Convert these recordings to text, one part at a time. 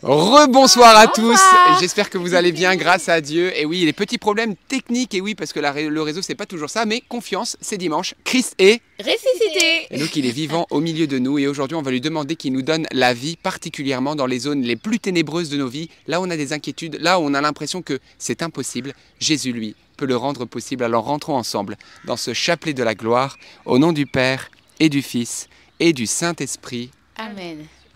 Rebonsoir à tous, j'espère que vous allez bien grâce à Dieu. Et oui, les petits problèmes techniques, et oui, parce que le réseau c'est pas toujours ça, mais confiance, c'est dimanche. Christ est ressuscité. Et donc il est vivant au milieu de nous, et aujourd'hui on va lui demander qu'il nous donne la vie, particulièrement dans les zones les plus ténébreuses de nos vies, là où on a des inquiétudes, là où on a l'impression que c'est impossible. Jésus, lui, peut le rendre possible. Alors rentrons ensemble dans ce chapelet de la gloire, au nom du Père et du Fils et du Saint-Esprit. Amen.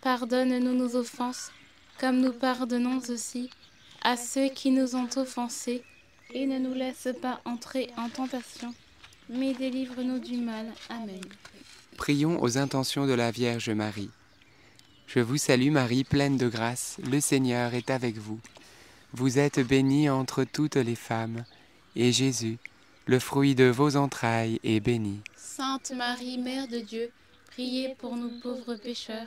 Pardonne-nous nos offenses, comme nous pardonnons aussi à ceux qui nous ont offensés, et ne nous laisse pas entrer en tentation, mais délivre-nous du mal. Amen. Prions aux intentions de la Vierge Marie. Je vous salue Marie, pleine de grâce, le Seigneur est avec vous. Vous êtes bénie entre toutes les femmes, et Jésus, le fruit de vos entrailles, est béni. Sainte Marie, Mère de Dieu, priez pour nous pauvres pécheurs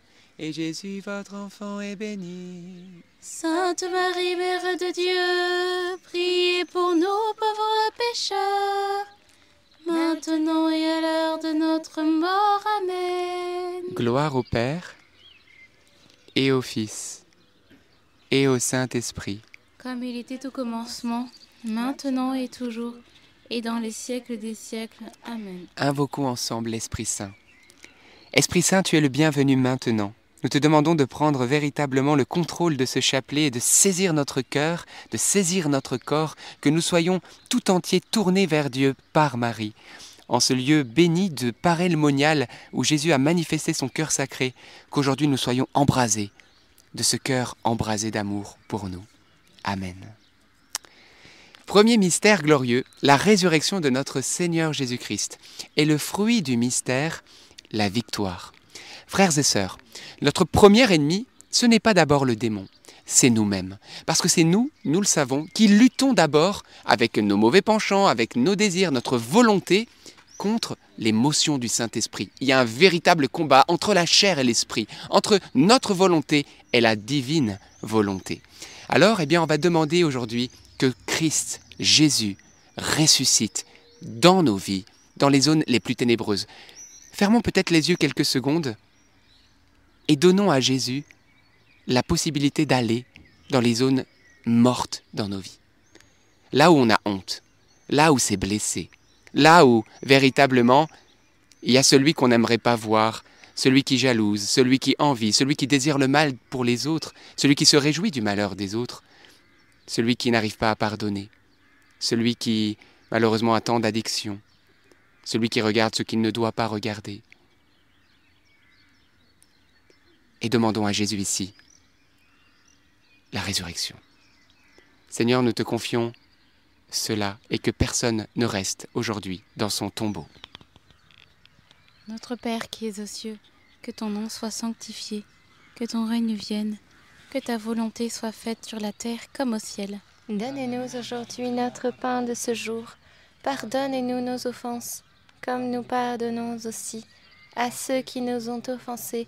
et Jésus, votre enfant, est béni. Sainte Marie, Mère de Dieu, priez pour nous pauvres pécheurs, maintenant et à l'heure de notre mort. Amen. Gloire au Père, et au Fils, et au Saint-Esprit. Comme il était au commencement, maintenant et toujours, et dans les siècles des siècles. Amen. Invoquons ensemble l'Esprit Saint. Esprit Saint, tu es le bienvenu maintenant nous te demandons de prendre véritablement le contrôle de ce chapelet et de saisir notre cœur, de saisir notre corps, que nous soyons tout entiers tournés vers Dieu par Marie. En ce lieu béni de Parel Monial où Jésus a manifesté son cœur sacré, qu'aujourd'hui nous soyons embrasés de ce cœur embrasé d'amour pour nous. Amen. Premier mystère glorieux, la résurrection de notre Seigneur Jésus-Christ. Et le fruit du mystère, la victoire. Frères et sœurs, notre premier ennemi, ce n'est pas d'abord le démon, c'est nous-mêmes. Parce que c'est nous, nous le savons, qui luttons d'abord avec nos mauvais penchants, avec nos désirs, notre volonté contre l'émotion du Saint-Esprit. Il y a un véritable combat entre la chair et l'esprit, entre notre volonté et la divine volonté. Alors, eh bien, on va demander aujourd'hui que Christ, Jésus, ressuscite dans nos vies, dans les zones les plus ténébreuses. Fermons peut-être les yeux quelques secondes et donnons à Jésus la possibilité d'aller dans les zones mortes dans nos vies. Là où on a honte, là où c'est blessé, là où véritablement il y a celui qu'on n'aimerait pas voir, celui qui jalouse, celui qui envie, celui qui désire le mal pour les autres, celui qui se réjouit du malheur des autres, celui qui n'arrive pas à pardonner, celui qui malheureusement attend d'addiction, celui qui regarde ce qu'il ne doit pas regarder, et demandons à Jésus ici la résurrection. Seigneur, nous te confions cela et que personne ne reste aujourd'hui dans son tombeau. Notre Père qui es aux cieux, que ton nom soit sanctifié, que ton règne vienne, que ta volonté soit faite sur la terre comme au ciel. Donne-nous aujourd'hui notre pain de ce jour. Pardonne-nous nos offenses, comme nous pardonnons aussi à ceux qui nous ont offensés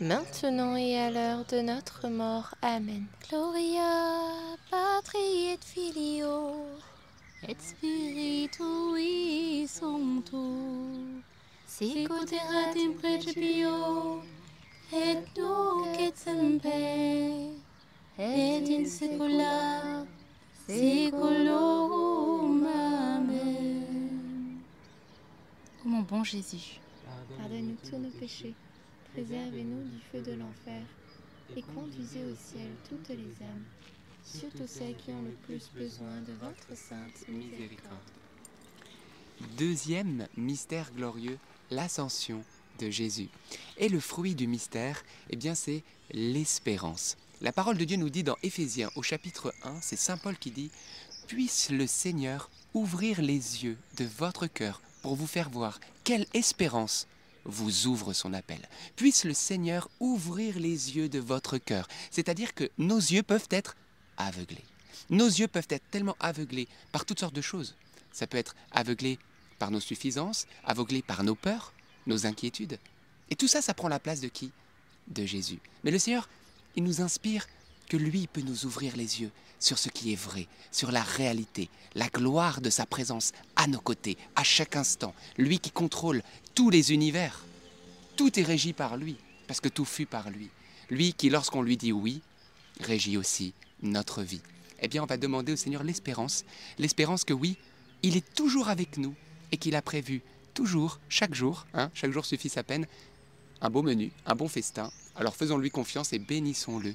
maintenant et à l'heure de notre mort. Amen. Gloria patri et filio et spiritui sancto in principio et nunc et semper et in saecula saeculorum. Amen. Mon bon Jésus, Pardonne-nous tous nos péchés, préservez-nous du feu de l'enfer, et conduisez au ciel toutes les âmes, surtout celles qui ont le plus besoin de votre sainte miséricorde. Deuxième mystère glorieux, l'ascension de Jésus. Et le fruit du mystère, eh bien c'est l'espérance. La parole de Dieu nous dit dans Éphésiens au chapitre 1, c'est Saint Paul qui dit Puisse le Seigneur ouvrir les yeux de votre cœur pour vous faire voir quelle espérance vous ouvre son appel. Puisse le Seigneur ouvrir les yeux de votre cœur. C'est-à-dire que nos yeux peuvent être aveuglés. Nos yeux peuvent être tellement aveuglés par toutes sortes de choses. Ça peut être aveuglé par nos suffisances, aveuglé par nos peurs, nos inquiétudes. Et tout ça, ça prend la place de qui? De Jésus. Mais le Seigneur, il nous inspire que lui peut nous ouvrir les yeux sur ce qui est vrai, sur la réalité, la gloire de sa présence à nos côtés, à chaque instant. Lui qui contrôle tous les univers. Tout est régi par lui, parce que tout fut par lui. Lui qui, lorsqu'on lui dit oui, régit aussi notre vie. Eh bien, on va demander au Seigneur l'espérance, l'espérance que oui, il est toujours avec nous et qu'il a prévu toujours, chaque jour, hein, chaque jour suffit sa peine, un beau menu, un bon festin. Alors faisons-lui confiance et bénissons-le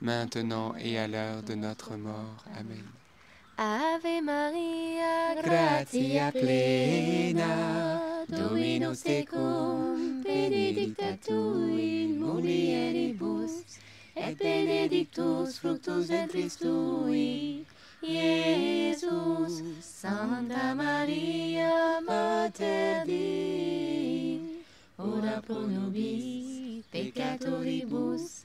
maintenant et à l'heure de notre mort. Amen. Ave Maria, Gratia plena, Dominus tecum, benedicta tu in mulieribus, et benedictus fructus ventris tui, Iesus. Santa Maria, Mater Dei, ora pro nobis peccatoribus,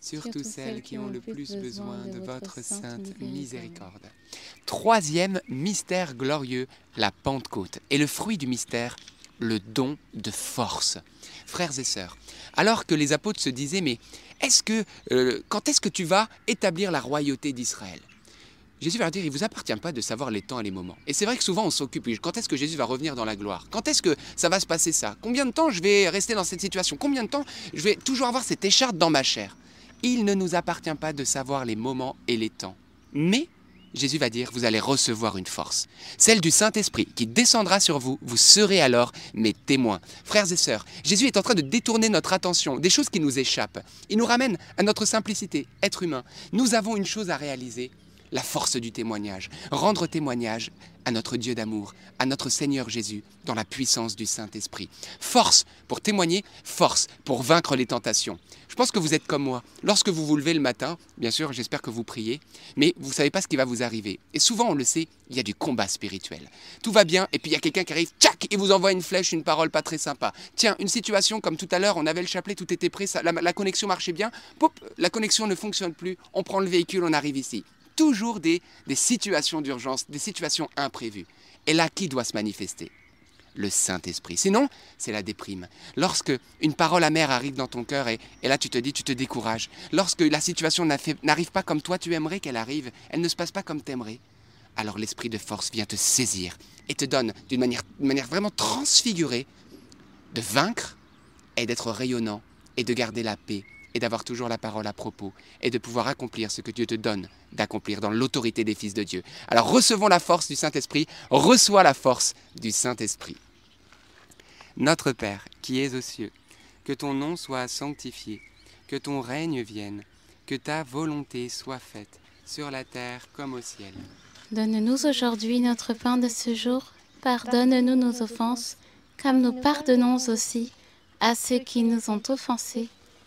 surtout celles qui ont le plus besoin de votre sainte miséricorde. Troisième mystère glorieux, la Pentecôte. Et le fruit du mystère, le don de force. Frères et sœurs, alors que les apôtres se disaient, mais est-ce que, euh, quand est-ce que tu vas établir la royauté d'Israël? Jésus va leur dire, il ne vous appartient pas de savoir les temps et les moments. Et c'est vrai que souvent on s'occupe, quand est-ce que Jésus va revenir dans la gloire? Quand est-ce que ça va se passer ça? Combien de temps je vais rester dans cette situation? Combien de temps je vais toujours avoir cette écharpe dans ma chair? Il ne nous appartient pas de savoir les moments et les temps. Mais Jésus va dire, vous allez recevoir une force, celle du Saint-Esprit qui descendra sur vous, vous serez alors mes témoins. Frères et sœurs, Jésus est en train de détourner notre attention des choses qui nous échappent. Il nous ramène à notre simplicité, être humain. Nous avons une chose à réaliser, la force du témoignage, rendre témoignage à notre Dieu d'amour, à notre Seigneur Jésus, dans la puissance du Saint-Esprit. Force pour témoigner, force pour vaincre les tentations. Je pense que vous êtes comme moi. Lorsque vous vous levez le matin, bien sûr, j'espère que vous priez, mais vous ne savez pas ce qui va vous arriver. Et souvent, on le sait, il y a du combat spirituel. Tout va bien, et puis il y a quelqu'un qui arrive, tchac, et vous envoie une flèche, une parole pas très sympa. Tiens, une situation comme tout à l'heure, on avait le chapelet, tout était prêt, la, la connexion marchait bien, pop, la connexion ne fonctionne plus, on prend le véhicule, on arrive ici toujours des, des situations d'urgence, des situations imprévues. Et là, qui doit se manifester? Le Saint-Esprit. Sinon, c'est la déprime. Lorsque une parole amère arrive dans ton cœur et, et là tu te dis, tu te décourages. Lorsque la situation n'arrive pas comme toi tu aimerais qu'elle arrive, elle ne se passe pas comme t'aimerais. alors l'esprit de force vient te saisir et te donne d'une manière, manière vraiment transfigurée de vaincre et d'être rayonnant et de garder la paix et d'avoir toujours la parole à propos et de pouvoir accomplir ce que Dieu te donne d'accomplir dans l'autorité des fils de Dieu. Alors recevons la force du Saint-Esprit, reçois la force du Saint-Esprit. Notre Père qui es aux cieux, que ton nom soit sanctifié, que ton règne vienne, que ta volonté soit faite sur la terre comme au ciel. Donne-nous aujourd'hui notre pain de ce jour. Pardonne-nous nos offenses, comme nous pardonnons aussi à ceux qui nous ont offensés.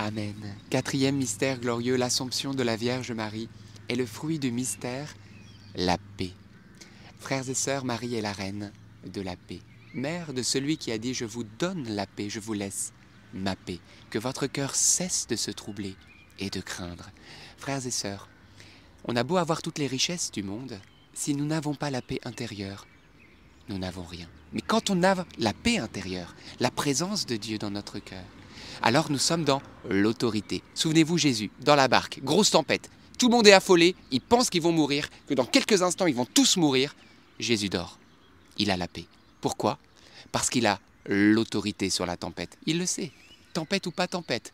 Amen. Quatrième mystère glorieux, l'Assomption de la Vierge Marie, et le fruit du mystère, la paix. Frères et sœurs, Marie est la reine de la paix, mère de celui qui a dit Je vous donne la paix, je vous laisse ma paix. Que votre cœur cesse de se troubler et de craindre. Frères et sœurs, on a beau avoir toutes les richesses du monde, si nous n'avons pas la paix intérieure, nous n'avons rien. Mais quand on a la paix intérieure, la présence de Dieu dans notre cœur, Alors nous sommes dans l'autorité. Souvenez-vous Jésus, dans la barque, grosse tempête. Tout le monde est affolé, ils pensent qu'ils vont mourir, que dans quelques instants ils vont tous mourir. Jésus dort. Il a la paix. Pourquoi? Parce qu'il a l'autorité sur la tempête. Il le sait. Tempête ou pas tempête,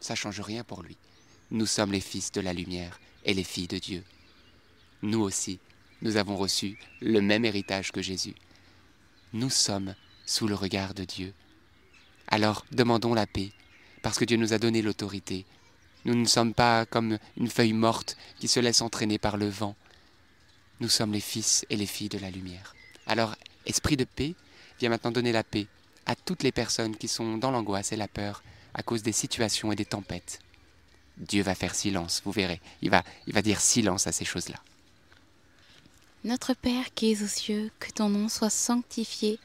ça change rien pour lui. Nous sommes les fils de la lumière et les filles de Dieu. Nous aussi, nous avons reçu le même héritage que Jésus. Nous sommes sous le regard de Dieu. Alors demandons la paix, parce que Dieu nous a donné l'autorité. Nous ne sommes pas comme une feuille morte qui se laisse entraîner par le vent. Nous sommes les fils et les filles de la lumière. Alors, esprit de paix, viens maintenant donner la paix à toutes les personnes qui sont dans l'angoisse et la peur à cause des situations et des tempêtes. Dieu va faire silence, vous verrez. Il va, dire silence à ces choses-là. Notre Père qui es aux cieux, que ton nom soit sanctifié,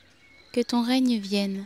que ton règne vienne,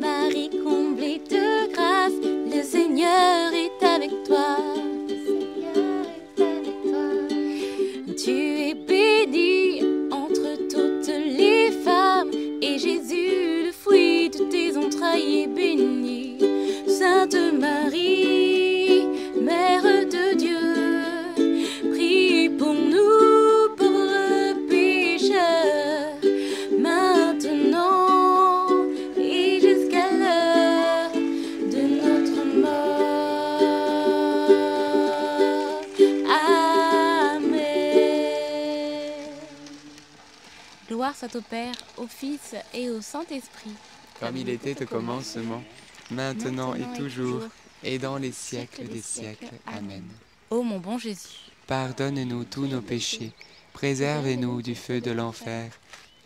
Marie comblée de grâce, le Seigneur est avec toi. Tu es bénie entre toutes les femmes, et Jésus, le fruit de tes entrailles, est béni. Sainte Marie, Mère de Gloire soit au Père, au Fils et au Saint-Esprit. Comme il était au commencement, maintenant et toujours, et dans les siècles des siècles. Amen. Ô mon bon Jésus, Pardonne-nous tous nos péchés, préservez-nous du feu de l'enfer,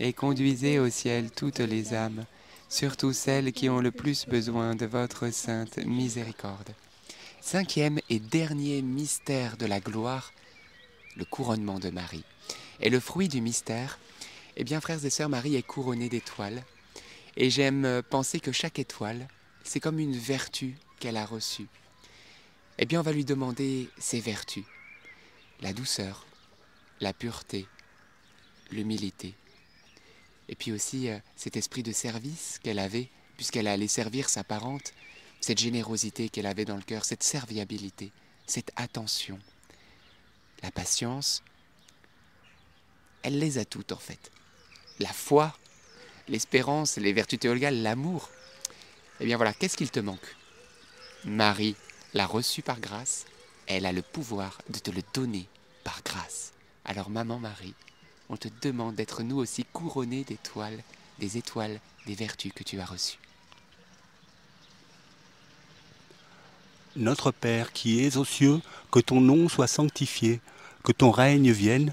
et conduisez au ciel toutes les âmes, surtout celles qui ont le plus besoin de votre sainte miséricorde. Cinquième et dernier mystère de la gloire, le couronnement de Marie. Et le fruit du mystère, eh bien, frères et sœurs, Marie est couronnée d'étoiles. Et j'aime euh, penser que chaque étoile, c'est comme une vertu qu'elle a reçue. Eh bien, on va lui demander ses vertus. La douceur, la pureté, l'humilité. Et puis aussi euh, cet esprit de service qu'elle avait, puisqu'elle allait servir sa parente, cette générosité qu'elle avait dans le cœur, cette serviabilité, cette attention, la patience, elle les a toutes en fait. La foi, l'espérance, les vertus théologales, l'amour. Eh bien voilà, qu'est-ce qu'il te manque? Marie l'a reçu par grâce, elle a le pouvoir de te le donner par grâce. Alors maman Marie, on te demande d'être nous aussi couronnés d'étoiles, des étoiles, des vertus que tu as reçues. Notre Père qui es aux cieux, que ton nom soit sanctifié, que ton règne vienne,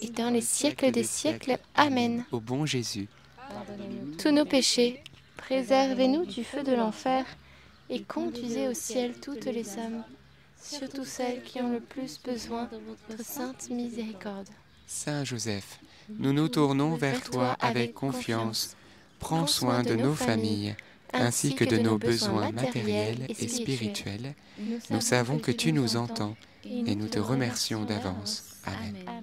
et dans les siècles des siècles. Amen. Au bon Jésus, Tous nos péchés, préservez-nous du feu de l'enfer, et conduisez au ciel toutes les âmes, surtout celles qui ont le plus besoin de votre sainte miséricorde. Saint Joseph, nous nous tournons vers toi avec confiance. Prends soin de nos familles, ainsi que de nos besoins matériels et spirituels. Nous savons que tu nous entends et nous te remercions d'avance. Amen.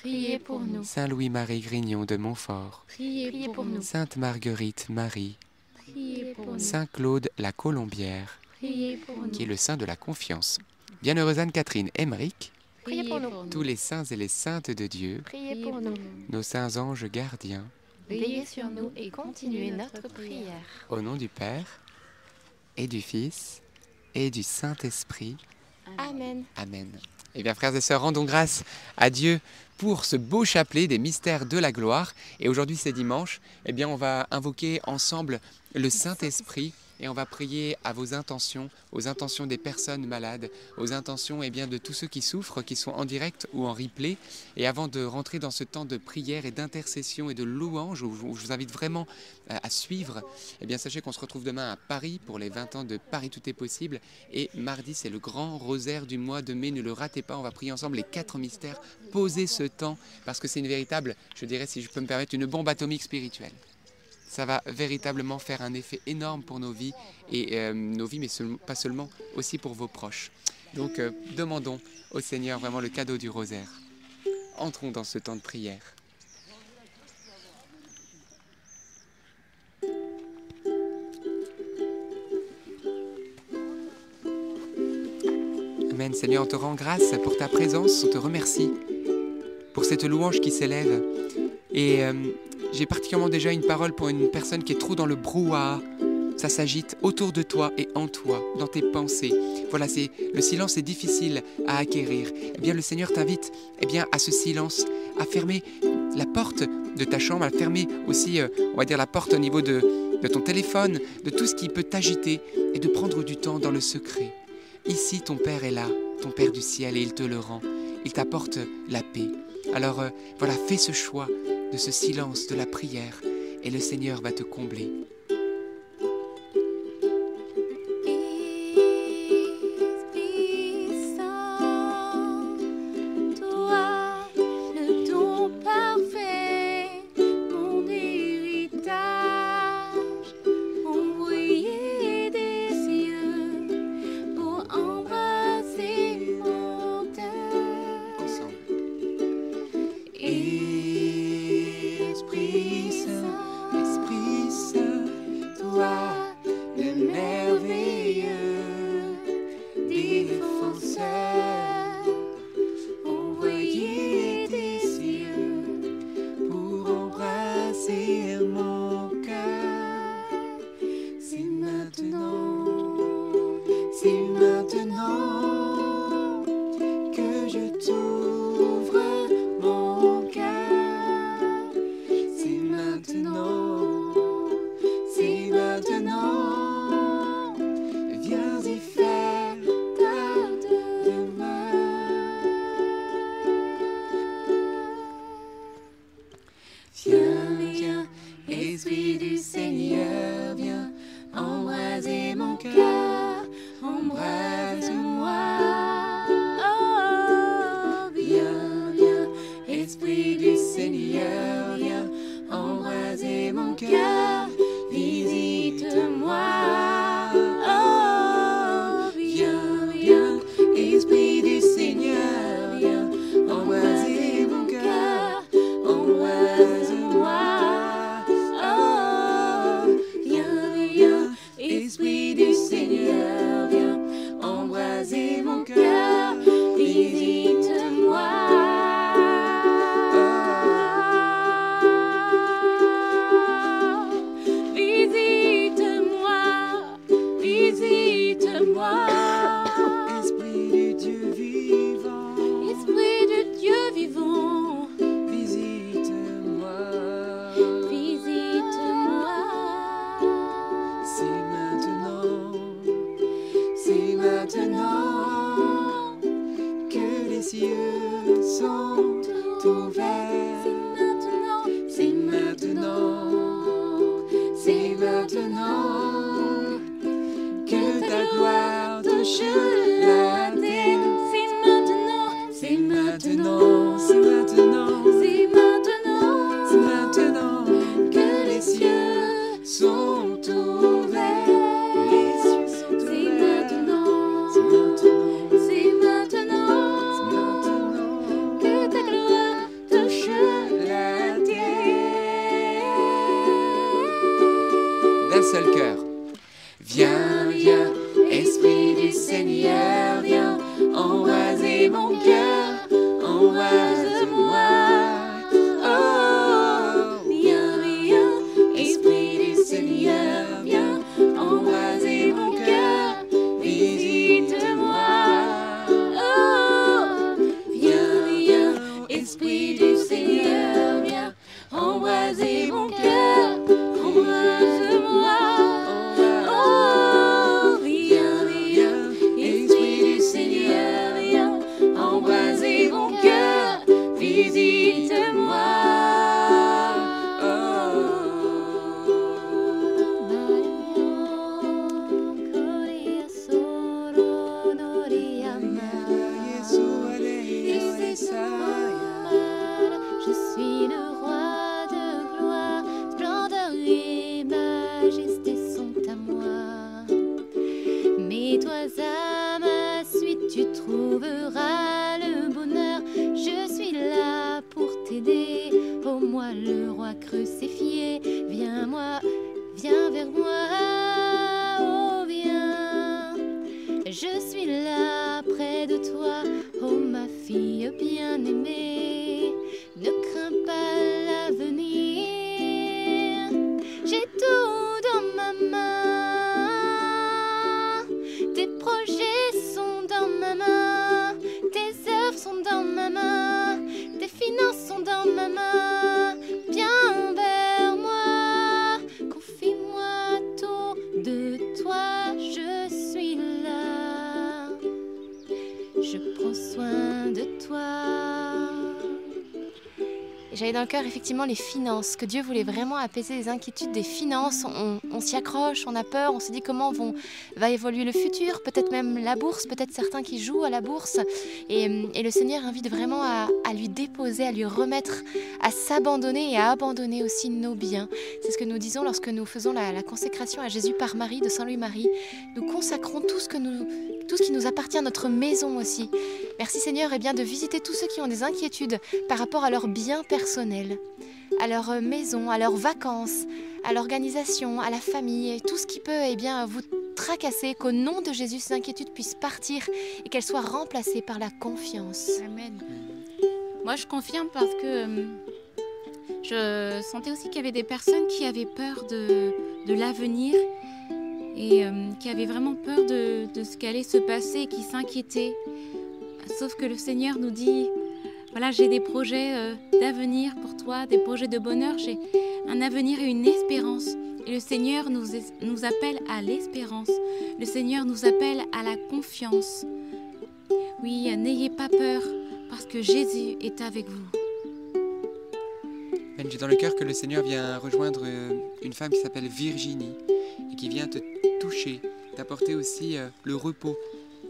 Priez pour nous. Saint Louis-Marie Grignon de Montfort, Priez pour nous. Sainte Marguerite Marie, Priez pour nous. Saint Claude la Colombière, Priez pour nous. qui est le saint de la confiance. Bienheureuse Anne-Catherine Emmerich, Priez pour nous. tous les saints et les saintes de Dieu, Priez pour nous. nos saints anges gardiens, Veillez sur nous et continuez notre prière. au nom du Père et du Fils et du Saint-Esprit. Amen. Amen. Eh bien, frères et sœurs, rendons grâce à Dieu pour ce beau chapelet des mystères de la gloire. Et aujourd'hui, c'est dimanche. Eh bien, on va invoquer ensemble le Saint-Esprit et on va prier à vos intentions, aux intentions des personnes malades, aux intentions eh bien, de tous ceux qui souffrent, qui sont en direct ou en replay. Et avant de rentrer dans ce temps de prière et d'intercession et de louange, où je vous invite vraiment euh, à suivre, eh bien, sachez qu'on se retrouve demain à Paris pour les 20 ans de Paris Tout est possible. Et mardi, c'est le grand rosaire du mois de mai. Ne le ratez pas. On va prier ensemble les quatre mystères. Posez ce temps parce que c'est une véritable, je dirais, si je peux me permettre, une bombe atomique spirituelle. Ça va véritablement faire un effet énorme pour nos vies et euh, nos vies, mais pas seulement, aussi pour vos proches. Donc, euh, demandons au Seigneur vraiment le cadeau du rosaire. Entrons dans ce temps de prière. Amen. Seigneur, on te rend grâce pour ta présence, on te remercie pour cette louange qui s'élève. Et euh, j'ai particulièrement déjà une parole pour une personne qui est trop dans le brouhaha. Ça s'agite autour de toi et en toi, dans tes pensées. Voilà, c'est le silence est difficile à acquérir. Eh bien, le Seigneur t'invite, eh bien, à ce silence, à fermer la porte de ta chambre, à fermer aussi, euh, on va dire, la porte au niveau de, de ton téléphone, de tout ce qui peut t'agiter, et de prendre du temps dans le secret. Ici, ton Père est là, ton Père du ciel, et il te le rend. Il t'apporte la paix. Alors euh, voilà, fais ce choix de ce silence, de la prière, et le Seigneur va te combler. Sing Oh moi le roi crucifié, viens moi, viens vers moi. Oh viens, je suis là près de toi. Oh ma fille bien-aimée, ne crains pas J'avais dans le cœur effectivement les finances, que Dieu voulait vraiment apaiser les inquiétudes des finances. On, s'y accroche, on a peur, on se dit comment va évoluer le futur, peut-être même la bourse, peut-être certains qui jouent à la bourse. Et, le Seigneur invite vraiment à, lui déposer, à lui remettre, à s'abandonner et à abandonner aussi nos biens. C'est ce que nous disons lorsque nous faisons la, la consécration à Jésus par Marie, de Saint-Louis-Marie. Nous consacrons tout ce, que nous, tout ce qui nous appartient notre maison aussi. Merci Seigneur et bien de visiter tous ceux qui ont des inquiétudes par rapport à leurs biens personnels, à leur euh, maison, à leurs vacances, à l'organisation, à la famille, et tout ce qui peut eh bien, vous tracasser, qu'au nom de Jésus, ces inquiétudes puissent partir et qu'elles soient remplacées par la confiance. Amen. Moi, je confirme parce que euh, je sentais aussi qu'il y avait des personnes qui avaient peur de, de l'avenir et euh, qui avaient vraiment peur de, de ce qu'allait se passer, qui s'inquiétaient. Sauf que le Seigneur nous dit, voilà, j'ai des projets euh, d'avenir pour toi, des projets de bonheur, j'ai un avenir et une espérance. Et le Seigneur nous, nous appelle à l'espérance. Le Seigneur nous appelle à la confiance. Oui, n'ayez pas peur, parce que Jésus est avec vous. J'ai dans le cœur que le Seigneur vient rejoindre euh, une femme qui s'appelle Virginie et qui vient te toucher, t'apporter aussi euh, le repos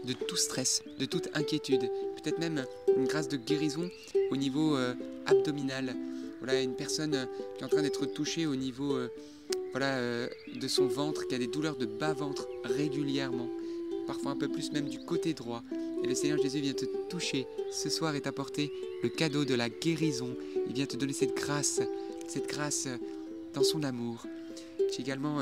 de tout stress, de toute inquiétude, peut-être même une grâce de guérison au niveau euh, abdominal. Voilà, une personne euh, qui est en train d'être touchée au niveau voilà, de son ventre, qui a des douleurs de bas-ventre régulièrement, parfois un peu plus même du côté droit. Et le Seigneur Jésus vient te toucher ce soir et t'apporter le cadeau de la guérison. Il vient te donner cette grâce, cette grâce dans son amour. J'ai également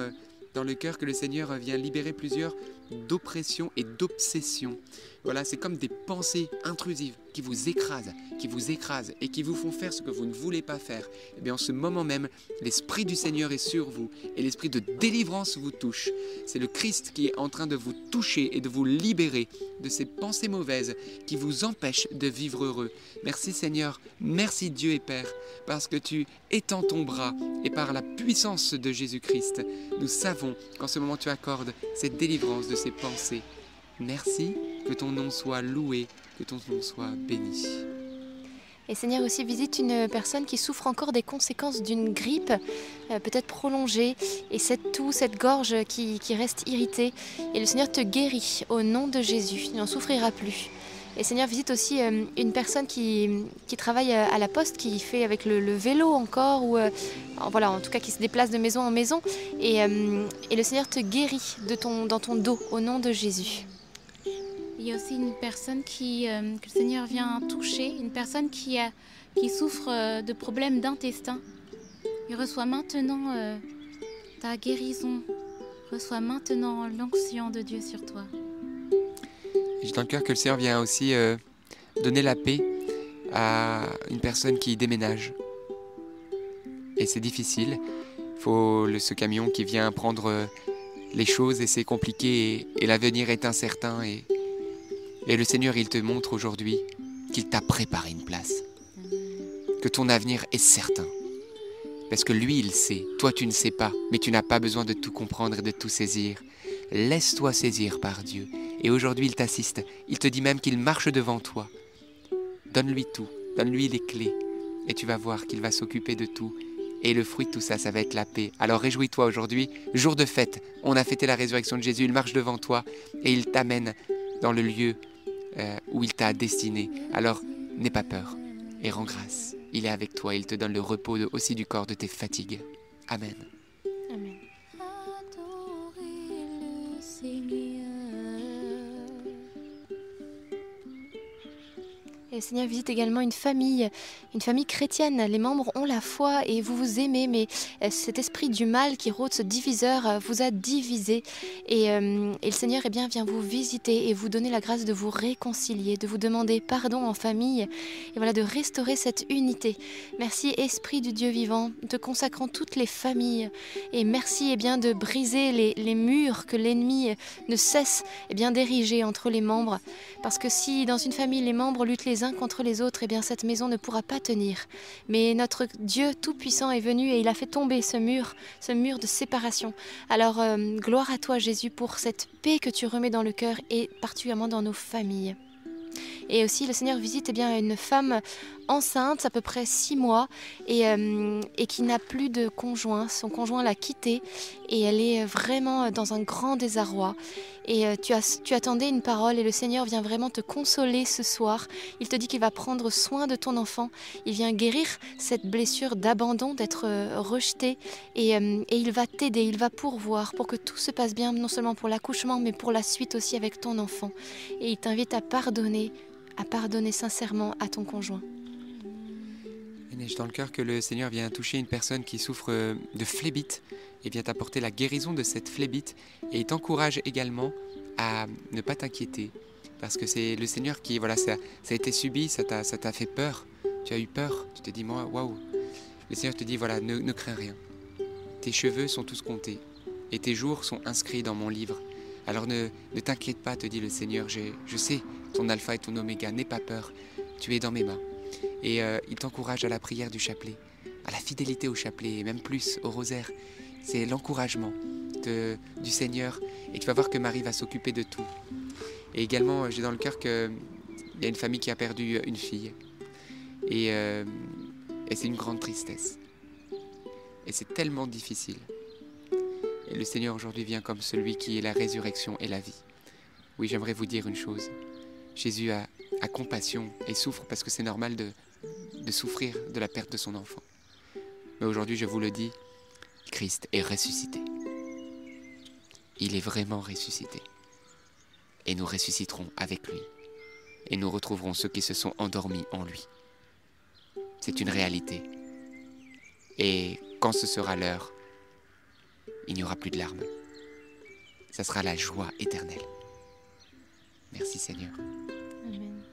dans le cœur que le Seigneur vient libérer plusieurs d'oppression et d'obsession. Voilà, c'est comme des pensées intrusives qui vous écrasent, qui vous écrasent et qui vous font faire ce que vous ne voulez pas faire. Et bien en ce moment même, l'Esprit du Seigneur est sur vous et l'Esprit de délivrance vous touche. C'est le Christ qui est en train de vous toucher et de vous libérer de ces pensées mauvaises qui vous empêchent de vivre heureux. Merci Seigneur, merci Dieu et Père, parce que tu étends ton bras et par la puissance de Jésus-Christ, nous savons qu'en ce moment tu accordes cette délivrance de ces pensées. Merci, que ton nom soit loué, que ton nom soit béni. Et Seigneur aussi visite une personne qui souffre encore des conséquences d'une grippe, euh, peut-être prolongée, et cette toux, cette gorge qui, qui reste irritée. Et le Seigneur te guérit au nom de Jésus, tu n'en souffriras plus. Et Seigneur visite aussi euh, une personne qui, qui travaille euh, à la poste, qui fait avec le, vélo encore, ou euh, voilà, en tout cas qui se déplace de maison en maison. Et, et le Seigneur te guérit de ton, dans ton dos au nom de Jésus. Il y a aussi une personne que le Seigneur vient toucher, une personne qui, a, qui souffre de problèmes d'intestin. Il reçoit maintenant ta guérison, reçoit maintenant l'onction de Dieu sur toi. J'ai dans le cœur que le Seigneur vient aussi euh, donner la paix à une personne qui déménage. Et c'est difficile. Il faut le- ce camion qui vient prendre euh, les choses et c'est compliqué et, et l'avenir est incertain. Et, et le Seigneur, il te montre aujourd'hui qu'il t'a préparé une place. Que ton avenir est certain. Parce que lui, il sait. Toi, tu ne sais pas. Mais tu n'as pas besoin de tout comprendre et de tout saisir. Laisse-toi saisir par Dieu. Et aujourd'hui, il t'assiste. Il te dit même qu'il marche devant toi. Donne-lui tout. Donne-lui les clés. et tu vas voir qu'il va s'occuper de tout. Et le fruit de tout ça, ça va être la paix. Alors réjouis-toi aujourd'hui, jour de fête. On a fêté la résurrection de Jésus, il marche devant toi et il t'amène dans le lieu euh, où il t'a destiné. Alors n'aie pas peur et rends grâce. Il est avec toi, il te donne le repos aussi du corps de tes fatigues. Amen. Amen. Et le Seigneur visite également une famille, une famille chrétienne. Les membres ont la foi et vous vous aimez, mais euh, cet esprit du mal qui rôde, ce diviseur, euh, vous a divisé. Et, euh, et le Seigneur eh bien, vient vous visiter et vous donner la grâce de vous réconcilier, de vous demander pardon en famille et voilà de restaurer cette unité. Merci Esprit du Dieu vivant, te consacrant toutes les familles. Et merci eh bien, de briser les, les murs que l'ennemi ne cesse eh bien, d'ériger entre les membres. Parce que si dans une famille les membres luttent les uns contre les autres, eh bien cette maison ne pourra pas tenir. Mais notre Dieu Tout-Puissant est venu et il a fait tomber ce mur, ce mur de séparation. Alors euh, gloire à toi Jésus pour cette paix que tu remets dans le cœur et particulièrement dans nos familles. Et aussi le Seigneur visite eh bien, une femme enceinte, à peu près six mois, et, euh, et qui n'a plus de conjoint. Son conjoint l'a quittée et elle est vraiment dans un grand désarroi. Et euh, tu, as, tu attendais une parole et le Seigneur vient vraiment te consoler ce soir. Il te dit qu'il va prendre soin de ton enfant. Il vient guérir cette blessure d'abandon, d'être euh, rejeté. Et, et il va t'aider, il va pourvoir pour que tout se passe bien, non seulement pour l'accouchement, mais pour la suite aussi avec ton enfant. Et il t'invite à pardonner, à pardonner sincèrement à ton conjoint. Dans le cœur que le Seigneur vient toucher une personne qui souffre euh, de phlébite et vient t'apporter la guérison de cette phlébite. Et t'encourage également à ne pas t'inquiéter. Parce que c'est le Seigneur qui, voilà, ça, a été subi, ça t'a fait peur. Tu as eu peur. Tu te dis, moi, waouh. Le Seigneur te dit, voilà, ne, ne crains rien. Tes cheveux sont tous comptés. Et tes jours sont inscrits dans mon livre. Alors ne, ne t'inquiète pas, te dit le Seigneur. Je, je sais ton alpha et ton oméga. N'aie pas peur. Tu es dans mes mains. Et euh, il t'encourage à la prière du chapelet, à la fidélité au chapelet, et même plus au rosaire. C'est l'encouragement du Seigneur. Et tu vas voir que Marie va s'occuper de tout. Et également, j'ai dans le cœur qu'il y a une famille qui a perdu une fille. Et, euh, et c'est une grande tristesse. Et c'est tellement difficile. Et le Seigneur aujourd'hui vient comme celui qui est la résurrection et la vie. Oui, j'aimerais vous dire une chose. Jésus a, a compassion et souffre parce que c'est normal de, de souffrir de la perte de son enfant. Mais aujourd'hui, je vous le dis, Christ est ressuscité. Il est vraiment ressuscité. Et nous ressusciterons avec lui. Et nous retrouverons ceux qui se sont endormis en lui. C'est une réalité. Et quand ce sera l'heure, il n'y aura plus de larmes. Ça sera la joie éternelle. Merci Seigneur. Amen.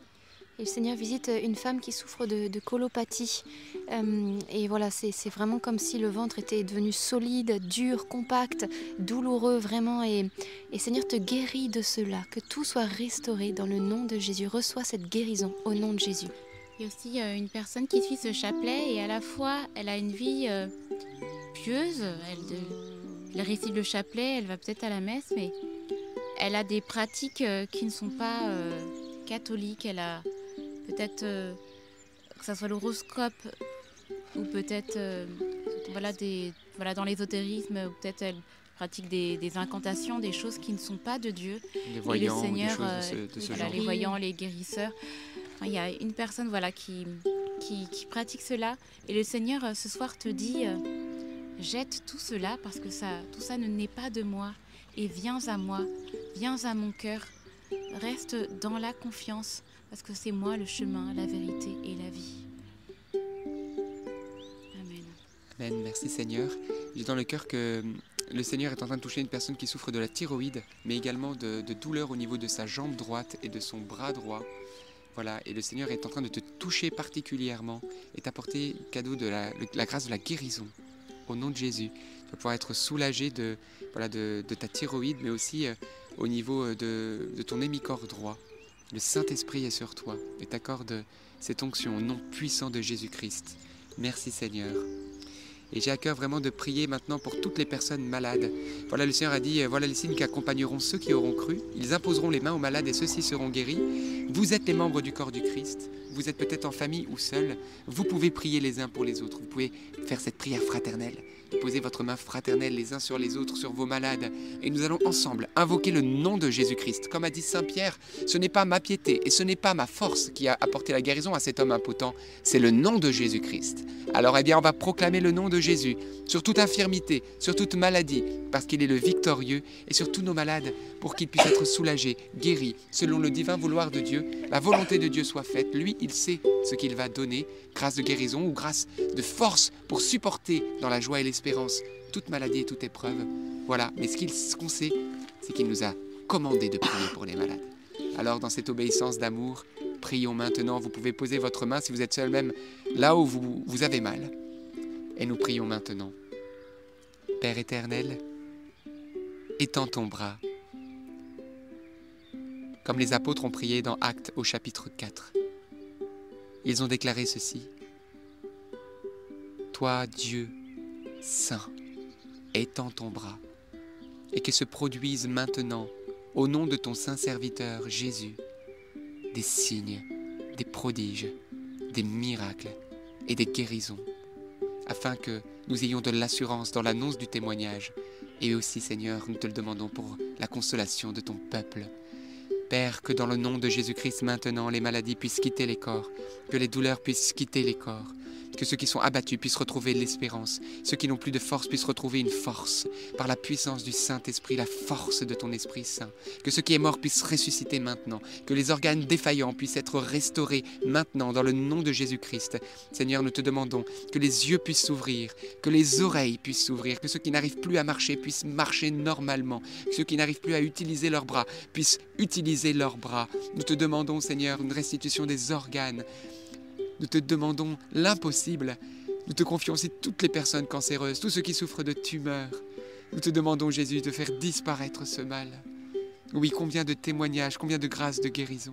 Et le Seigneur visite une femme qui souffre de, colopathie. Euh, et voilà, c'est vraiment comme si le ventre était devenu solide, dur, compact, douloureux, vraiment. Et, et Seigneur te guérit de cela. Que tout soit restauré dans le nom de Jésus. Reçois cette guérison au nom de Jésus. Il y a aussi euh, une personne qui suit ce chapelet et à la fois elle a une vie euh, pieuse, elle, récite le chapelet, elle va peut-être à la messe, mais elle a des pratiques euh, qui ne sont pas euh, catholiques. Elle a peut-être euh, que ça soit l'horoscope ou peut-être euh, voilà des voilà dans l'ésotérisme ou peut-être elle pratique des, des incantations, des choses qui ne sont pas de Dieu. Les voyants, ou des Seigneur, choses de ce, de ce Voilà, genre. les voyants, les guérisseurs. Enfin, Il y a une personne voilà, qui, qui, qui pratique cela. Et le Seigneur, euh, ce soir, te dit, jette tout cela parce que ça, tout ça ne naît pas de moi. Et viens à moi, viens à mon cœur. Reste dans la confiance parce que c'est moi le chemin, la vérité et la vie. Amen. Amen, merci Seigneur. J'ai dans le cœur que hum, le Seigneur est en train de toucher une personne qui souffre de la thyroïde, mais également de, de douleurs au niveau de sa jambe droite et de son bras droit. Voilà, et le Seigneur est en train de te toucher particulièrement et t'apporter cadeau de la, grâce de la guérison. Au nom de Jésus, tu vas pouvoir être soulagé de, voilà, de, ta thyroïde, mais aussi euh, au niveau euh, de, de ton hémicorps droit. Le Saint-Esprit est sur toi et t'accorde cette onction au nom puissant de Jésus-Christ. Merci Seigneur. Et j'ai à cœur vraiment de prier maintenant pour toutes les personnes malades. Voilà, le Seigneur a dit, euh, voilà les signes qui accompagneront ceux qui auront cru. Ils imposeront les mains aux malades et ceux-ci seront guéris. Vous êtes les membres du corps du Christ. Vous êtes peut-être en famille ou seul, vous pouvez prier les uns pour les autres. Vous pouvez faire cette prière fraternelle. Posez votre main fraternelle les uns sur les autres, sur vos malades. Et nous allons ensemble invoquer le nom de Jésus-Christ. Comme a dit Saint Pierre, ce n'est pas ma piété et ce n'est pas ma force qui a apporté la guérison à cet homme impotent, c'est le nom de Jésus-Christ. Alors eh bien on va proclamer le nom de Jésus sur toute infirmité, sur toute maladie, parce qu'il est le victorieux, et sur tous nos malades, pour qu'ils puissent être soulagés, guéris, selon le divin vouloir de Dieu. La volonté de Dieu soit faite. Lui, il sait ce qu'il va donner, grâce de guérison ou grâce de force pour supporter dans la joie et l'espérance toute maladie et toute épreuve. Voilà, mais ce qu'on sait, c'est qu'il nous a commandé de prier pour les malades. Alors dans cette obéissance d'amour, prions maintenant. Vous pouvez poser votre main si vous êtes seul même là où vous, vous avez mal. Et nous prions maintenant. Père éternel, étends ton bras, comme les apôtres ont prié dans Actes au chapitre 4. Ils ont déclaré ceci. Toi, Dieu, Saint, étends ton bras, et que se produisent maintenant, au nom de ton Saint serviteur Jésus, des signes, des prodiges, des miracles et des guérisons, afin que nous ayons de l'assurance dans l'annonce du témoignage. Et aussi, Seigneur, nous te le demandons pour la consolation de ton peuple Père, que dans le nom de Jésus-Christ maintenant les maladies puissent quitter les corps, que les douleurs puissent quitter les corps, que ceux qui sont abattus puissent retrouver l'espérance, ceux qui n'ont plus de force puissent retrouver une force, par la puissance du Saint-Esprit, la force de ton Esprit Saint, que ce qui est mort puisse ressusciter maintenant, que les organes défaillants puissent être restaurés maintenant dans le nom de Jésus-Christ. Seigneur, nous te demandons que les yeux puissent s'ouvrir, que les oreilles puissent s'ouvrir, que ceux qui n'arrivent plus à marcher puissent marcher normalement, que ceux qui n'arrivent plus à utiliser leurs bras puissent utiliser leurs bras. Nous te demandons, Seigneur, une restitution des organes, nous te demandons l'impossible. Nous te confions aussi toutes les personnes cancéreuses, tous ceux qui souffrent de tumeurs. Nous te demandons, Jésus, de faire disparaître ce mal. Oui, combien de témoignages, combien de grâces de guérison.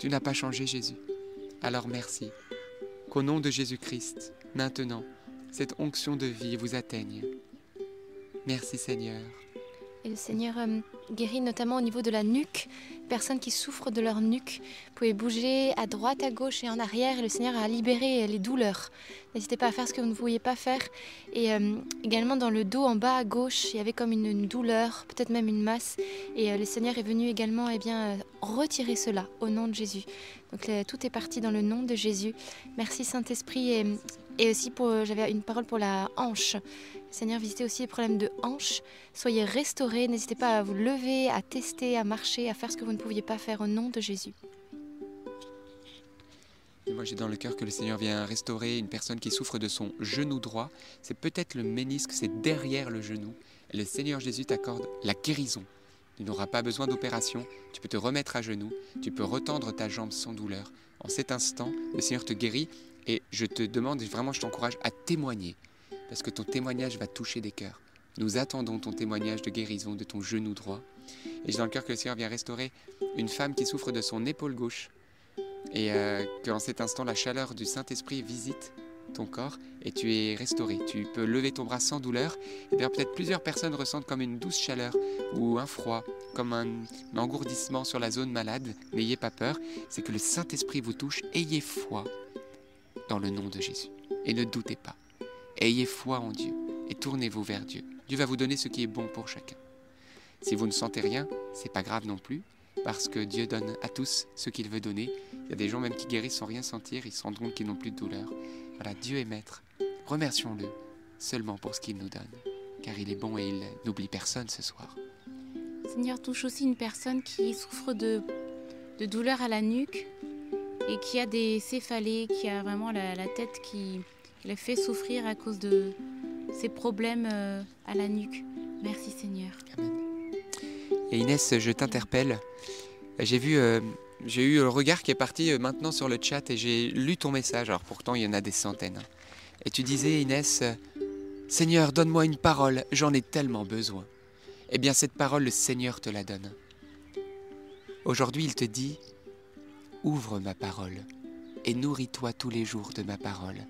Tu n'as pas changé, Jésus. Alors merci. Qu'au nom de Jésus-Christ, maintenant, cette onction de vie vous atteigne. Merci Seigneur. Et le Seigneur euh, guérit notamment au niveau de la nuque, personnes qui souffrent de leur nuque. Vous bouger à droite, à gauche et en arrière. Et le Seigneur a libéré les douleurs. N'hésitez pas à faire ce que vous ne vouliez pas faire. Et euh, également dans le dos, en bas à gauche, il y avait comme une, douleur, peut-être même une masse. Et euh, le Seigneur est venu également eh bien, retirer cela au nom de Jésus. Donc tout est parti dans le nom de Jésus. Merci Saint-Esprit. Et aussi, pour, j'avais une parole pour la hanche. Seigneur, visitez aussi les problèmes de hanches. Soyez restaurés. N'hésitez pas à vous lever, à tester, à marcher, à faire ce que vous ne pouviez pas faire au nom de Jésus. moi, j'ai dans le cœur que le Seigneur vient restaurer une personne qui souffre de son genou droit. C'est peut-être le ménisque, c'est derrière le genou. Et le Seigneur Jésus t'accorde la guérison. Tu n'auras pas besoin d'opération. Tu peux te remettre à genoux. Tu peux retendre ta jambe sans douleur. En cet instant, le Seigneur te guérit. Et je te demande, vraiment, je t'encourage à témoigner parce que ton témoignage va toucher des cœurs. Nous attendons ton témoignage de guérison de ton genou droit. Et j'ai dans le cœur que le Seigneur vient restaurer une femme qui souffre de son épaule gauche. Et euh, qu'en cet instant, la chaleur du Saint-Esprit visite ton corps et tu es restauré. Tu peux lever ton bras sans douleur. Et bien peut-être plusieurs personnes ressentent comme une douce chaleur ou un froid, comme un engourdissement sur la zone malade. N'ayez pas peur, c'est que le Saint-Esprit vous touche. Ayez foi dans le nom de Jésus. Et ne doutez pas. Ayez foi en Dieu et tournez-vous vers Dieu. Dieu va vous donner ce qui est bon pour chacun. Si vous ne sentez rien, c'est pas grave non plus, parce que Dieu donne à tous ce qu'il veut donner. Il y a des gens même qui guérissent sans rien sentir, ils se rendent compte qu'ils n'ont plus de douleur. Voilà, Dieu est maître. Remercions-le seulement pour ce qu'il nous donne, car il est bon et il n'oublie personne ce soir. Seigneur, touche aussi une personne qui souffre de, de douleur à la nuque et qui a des céphalées, qui a vraiment la tête qui, les fait souffrir à cause de ces problèmes euh, à la nuque. Merci Seigneur. Amen. Et Inès, je t'interpelle. J'ai vu, euh, j'ai eu le regard qui est parti euh, maintenant sur le chat et j'ai lu ton message. Alors pourtant, il y en a des centaines. Et tu disais, Inès, Seigneur, donne-moi une parole, j'en ai tellement besoin. Eh bien, cette parole, le Seigneur te la donne. Aujourd'hui, il te dit, ouvre ma parole et nourris-toi tous les jours de ma parole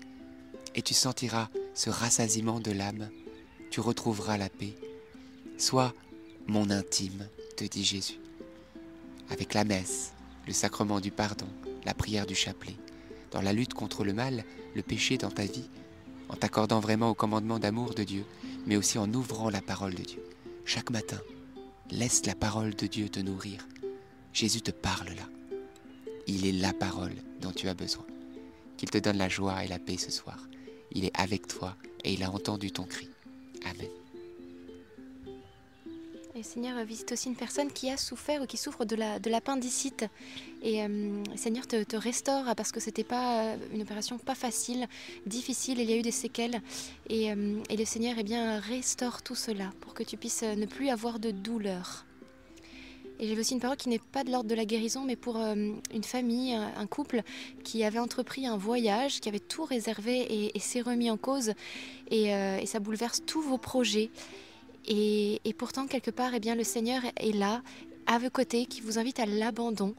et tu sentiras ce rassasiement de l'âme, tu retrouveras la paix. Sois mon intime, te dit Jésus. Avec la messe, le sacrement du pardon, la prière du chapelet, dans la lutte contre le mal, le péché dans ta vie, en t'accordant vraiment au commandement d'amour de Dieu, mais aussi en ouvrant la parole de Dieu. Chaque matin, laisse la parole de Dieu te nourrir. Jésus te parle là. Il est la parole dont tu as besoin. Qu'il te donne la joie et la paix ce soir. Il est avec toi et il a entendu ton cri. Amen. Et Seigneur visite aussi une personne qui a souffert ou qui souffre de la de l'appendicite. Et euh, Seigneur te, restaure parce que c'était pas euh, une opération pas facile, difficile. Il y a eu des séquelles. Et, euh, et le Seigneur eh bien restaure tout cela pour que tu puisses ne plus avoir de douleur. Et j'avais aussi une parole qui n'est pas de l'ordre de la guérison, mais pour euh, une famille, un, un couple qui avait entrepris un voyage, qui avait tout réservé et, s'est remis en cause. Et, euh, et ça bouleverse tous vos projets. Et, pourtant, quelque part, eh bien, le Seigneur est là, à vos côtés, qui vous invite à l'abandon.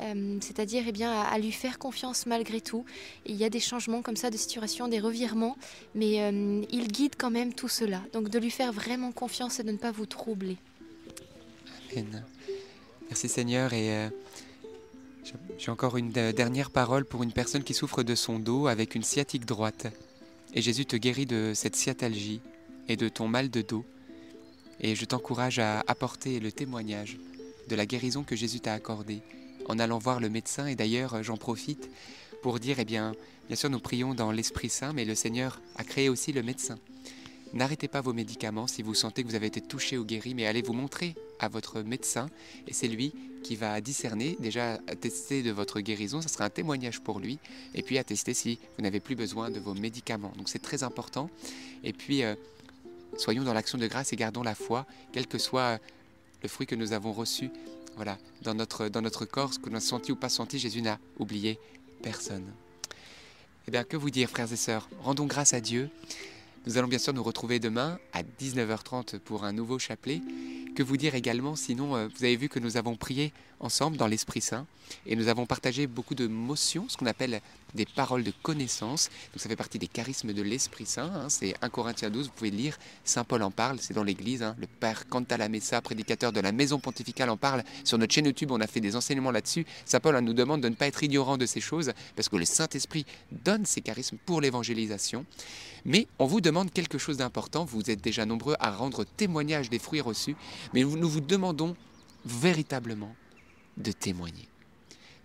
Euh, c'est-à-dire eh bien, à, lui faire confiance malgré tout. Il y a des changements comme ça de situation, des revirements, mais euh, il guide quand même tout cela. Donc de lui faire vraiment confiance et de ne pas vous troubler. Merci Seigneur. Et euh, j'ai- encore une de- dernière parole pour une personne qui souffre de son dos avec une sciatique droite. Et Jésus te guérit de cette sciatalgie et de ton mal de dos. Et je t'encourage à apporter le témoignage de la guérison que Jésus t'a accordée en allant voir le médecin. Et d'ailleurs, j'en profite pour dire, eh bien, bien sûr, nous prions dans l'Esprit Saint, mais le Seigneur a créé aussi le médecin. N'arrêtez pas vos médicaments si vous sentez que vous avez été touché ou guéri, mais allez vous montrer votre médecin et c'est lui qui va discerner, déjà attester de votre guérison, ça sera un témoignage pour lui, et puis attester si vous n'avez plus besoin de vos médicaments. Donc c'est très important. Et puis, euh, soyons dans l'action de grâce et gardons la foi, quel que soit le fruit que nous avons reçu voilà, dans, notre, dans notre corps, ce que nous avons senti ou pas senti, Jésus n'a oublié personne. Eh bien, que vous dire, frères et sœurs? Rendons grâce à Dieu. Nous allons bien sûr nous retrouver demain à 19h30 pour un nouveau chapelet. Que vous dire également, sinon, euh, vous avez vu que nous avons prié ensemble dans l'Esprit Saint et nous avons partagé beaucoup de motions, ce qu'on appelle des paroles de connaissance. Donc ça fait partie des charismes de l'Esprit Saint. hein. C'est 1 Corinthiens 12, vous pouvez lire. Saint Paul en parle, c'est dans l'Église. hein. Le Père Cantalamessa, prédicateur de la Maison Pontificale, en parle. Sur notre chaîne YouTube, on a fait des enseignements là-dessus. Saint Paul hein, nous demande de ne pas être ignorant de ces choses parce que le Saint-Esprit donne ces charismes pour l'évangélisation. Mais on vous demande quelque chose d'important. Vous êtes déjà nombreux à rendre témoignage des fruits reçus. Mais nous vous demandons véritablement de témoigner.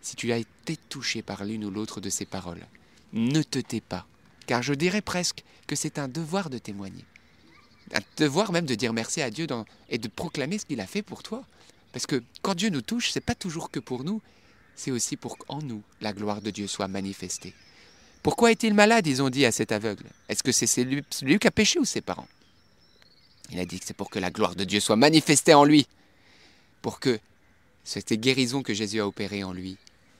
Si tu as été touché par l'une ou l'autre de ces paroles, ne te tais pas. Car je dirais presque que c'est un devoir de témoigner. Un devoir même de dire merci à Dieu et de proclamer ce qu'il a fait pour toi. Parce que quand Dieu nous touche, c'est pas toujours que pour nous, c'est aussi pour qu'en nous la gloire de Dieu soit manifestée. Pourquoi est-il malade Ils ont dit à cet aveugle? Est-ce que c'est celui qui a péché ou ses parents? Il a dit que c'est pour que la gloire de Dieu soit manifestée en lui. Pour que cette guérison que Jésus a opérée en lui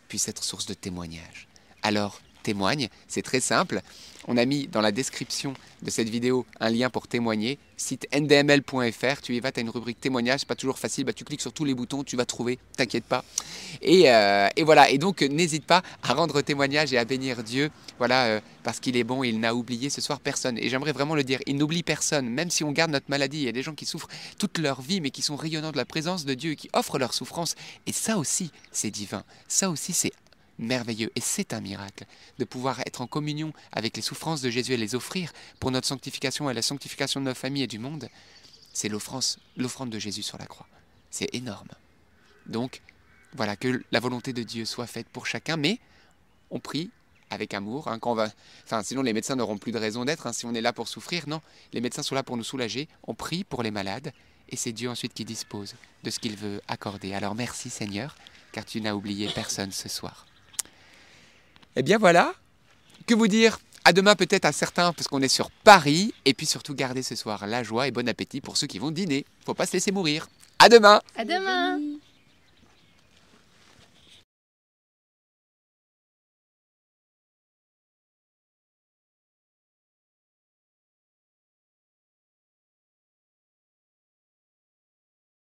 puisse être source de témoignage. Alors, témoigne, c'est très simple. On a mis dans la description de cette vidéo un lien pour témoigner, site ndml.fr, tu y vas, tu as une rubrique témoignage, c'est pas toujours facile, bah, tu cliques sur tous les boutons, tu vas trouver, t'inquiète pas. Et, euh, et voilà, et donc euh, n'hésite pas à rendre témoignage et à bénir Dieu, voilà, euh, parce qu'il est bon il n'a oublié ce soir personne. Et j'aimerais vraiment le dire, il n'oublie personne, même si on garde notre maladie, il y a des gens qui souffrent toute leur vie, mais qui sont rayonnants de la présence de Dieu qui offrent leur souffrance. Et ça aussi, c'est divin, ça aussi, c'est merveilleux et c'est un miracle de pouvoir être en communion avec les souffrances de Jésus et les offrir pour notre sanctification et la sanctification de nos familles et du monde. C'est l'offrande, de Jésus sur la croix. C'est énorme. Donc, voilà, que la volonté de Dieu soit faite pour chacun, mais on prie avec amour. hein, quand on sinon, les médecins n'auront plus de raison d'être. hein, si on est là pour souffrir, non. Les médecins sont là pour nous soulager. On prie pour les malades et c'est Dieu ensuite qui dispose de ce qu'il veut accorder. Alors merci Seigneur, car tu n'as oublié personne ce soir. Eh bien voilà, que vous dire À demain peut-être à certains, parce qu'on est sur Paris, et puis surtout gardez ce soir la joie et bon appétit pour ceux qui vont dîner. Faut pas se laisser mourir. À demain. À demain